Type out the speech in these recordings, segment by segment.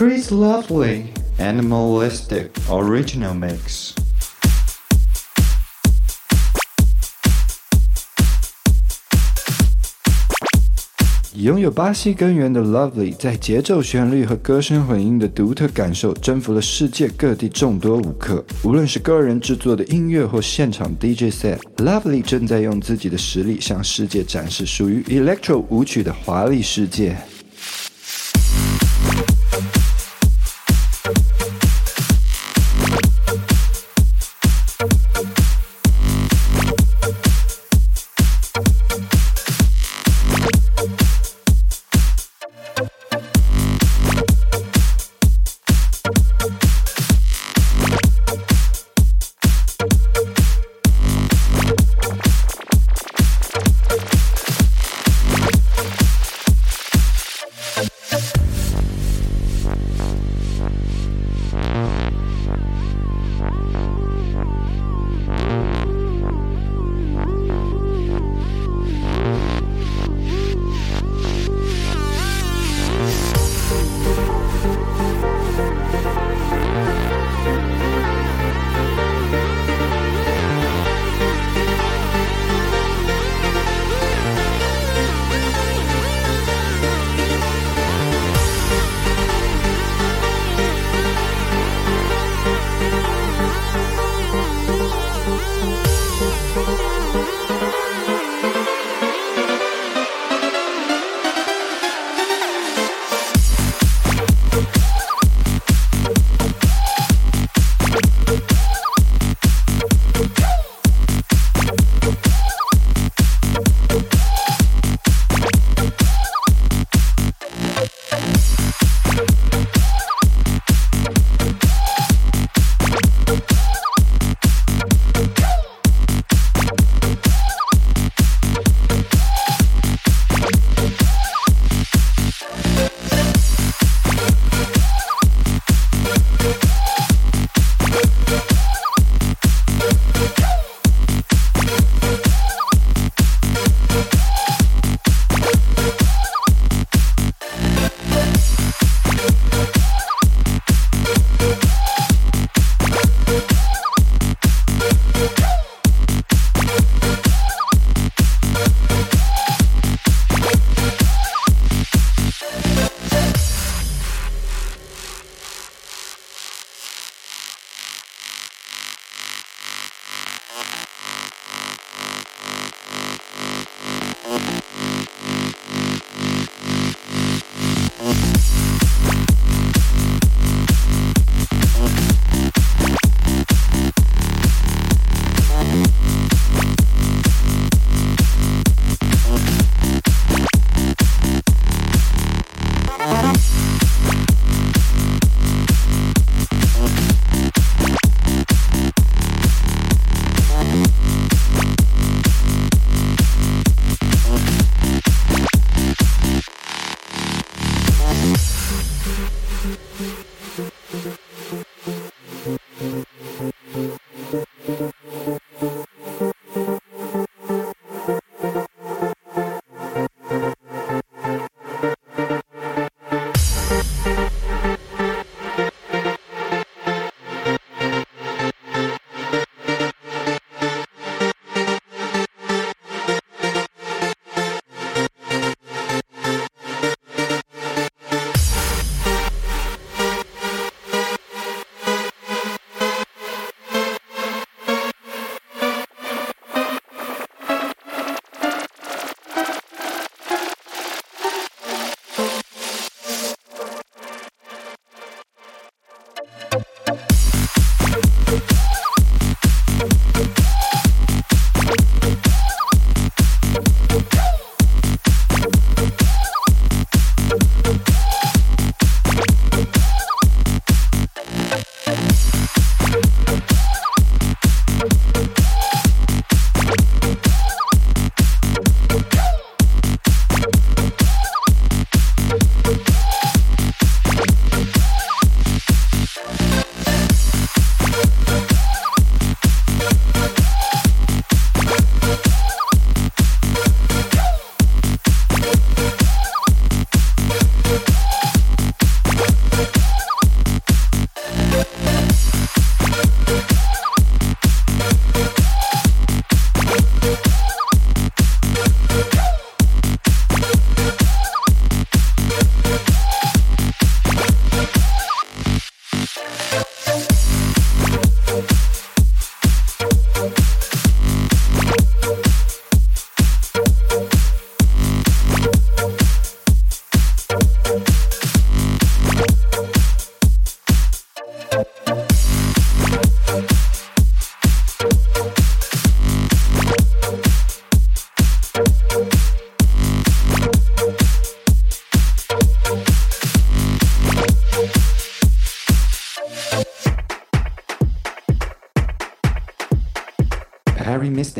Chris Lovely Animalistic Original Mix。拥有巴西根源的 Lovely，在节奏、旋律和歌声混音的独特感受，征服了世界各地众多舞客。无论是个人制作的音乐或现场 DJ set，Lovely 正在用自己的实力向世界展示属于 Electro 舞曲的华丽世界。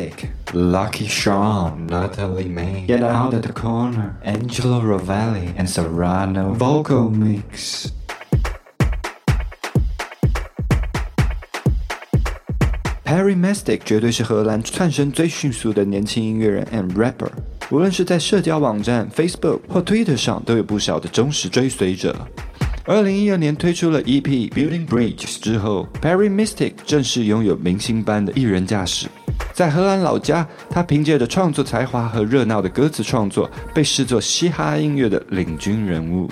Perry Mystic, Lucky Sean, Natalie May, Get Out of the Corner, Angelo Rovelli, and Serrano Vocal Mix。Perry Mystic 绝对是荷兰窜升最迅速的年轻音乐人 and rapper，无论是在社交网站 Facebook 或 Twitter 上，都有不少的忠实追随者。二零一二年推出了 EP《Building Bridges》之后，Perry Mystic 正式拥有明星般的艺人架势。 在荷兰老家，他凭借着创作才华和热闹的歌词创作，被视作嘻哈音乐的领军人物。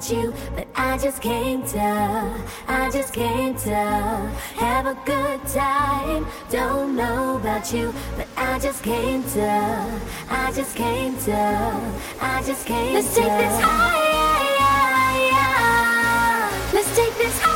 About you, but I just came to, uh, I just came to uh, have a good time. Don't know about you, but I just came to, uh, I just came to, I just came Let's to. Let's take this higher. Let's take this.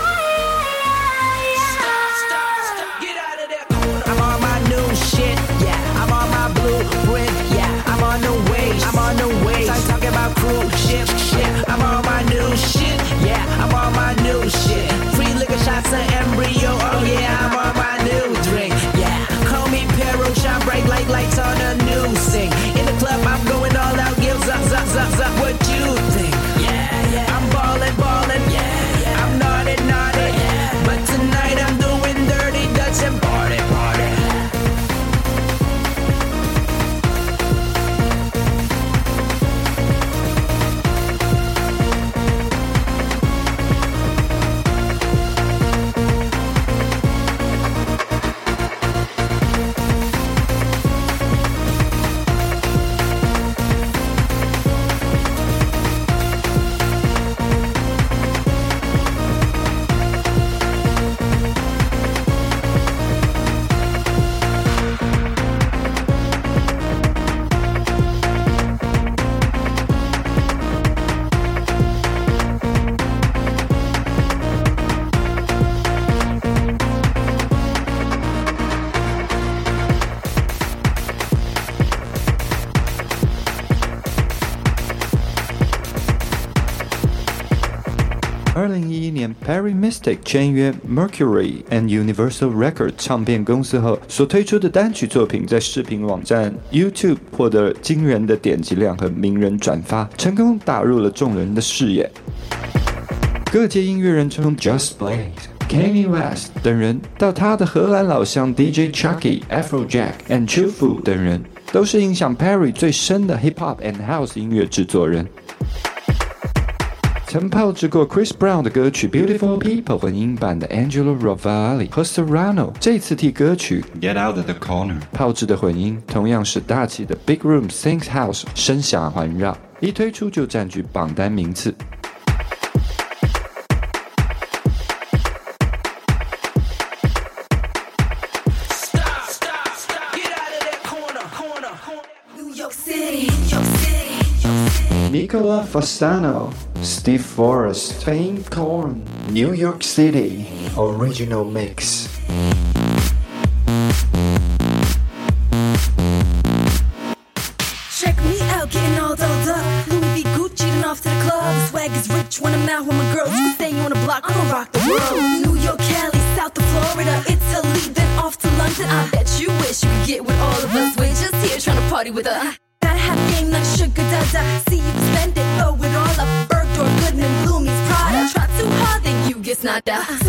，Perry Mystic 签约 Mercury and Universal Record 唱片公司后，所推出的单曲作品在视频网站 YouTube 获得惊人的点击量和名人转发，成功打入了众人的视野。各界音乐人从 Just Blaze、Kenny West 等人，到他的荷兰老乡 DJ Chucky、Afrojack and Chufu 等人，都是影响 Perry 最深的 Hip Hop and House 音乐制作人。曾炮制过 Chris Brown 的歌曲《Beautiful People》混音版的 Angelo Rovalli 和 Serrano，这次替歌曲 Get out of the corner. 炮制的混音，同样是大气的 Big Room Sings House，声响环绕，一推出就占据榜单名次。Steve Forrest, Pain Corn, New York City, original mix. Check me out, getting all dolled up. Louis V. Gucci and off to the club. Swag is rich when I'm out with my girls. You say you on the block, I'ma rock the world. New York, Cali, South to Florida, Italy, then off to London. I bet you wish you could get with all of us. We're just here trying to party with us. not that.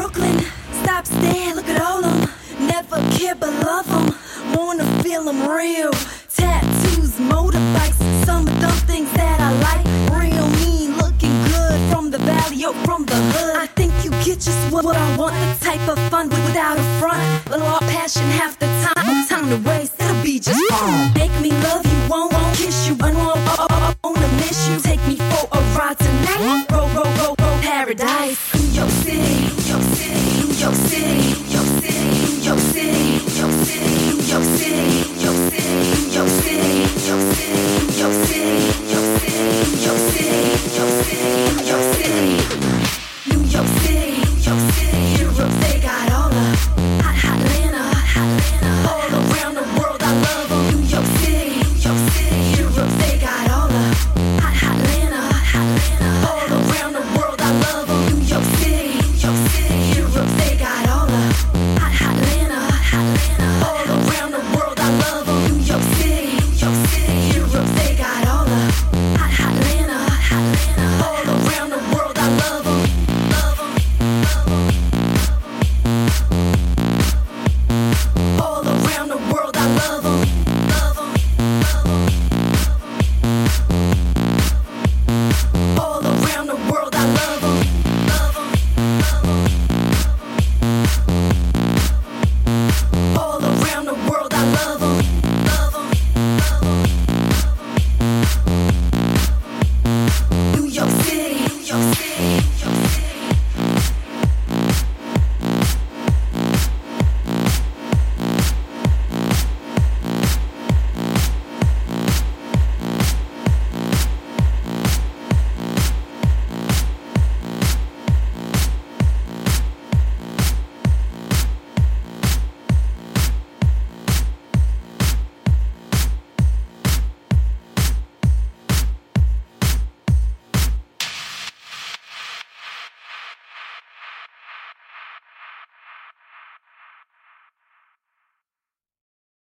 Brooklyn. Stop, stare, look at all them. Never care, but love them. Wanna feel them real. Tattoos, motorbikes, some of the things that I like. Real mean, looking good from the valley or from the hood. I think you get just what, what I want. The type of fun but without a front. Little all passion half the time. No time to waste, it'll be just fun. Make me love you, won't, won't kiss you. I know I wanna miss you. Take me for a ride tonight. Roll, roll, roll, roll, paradise. all around.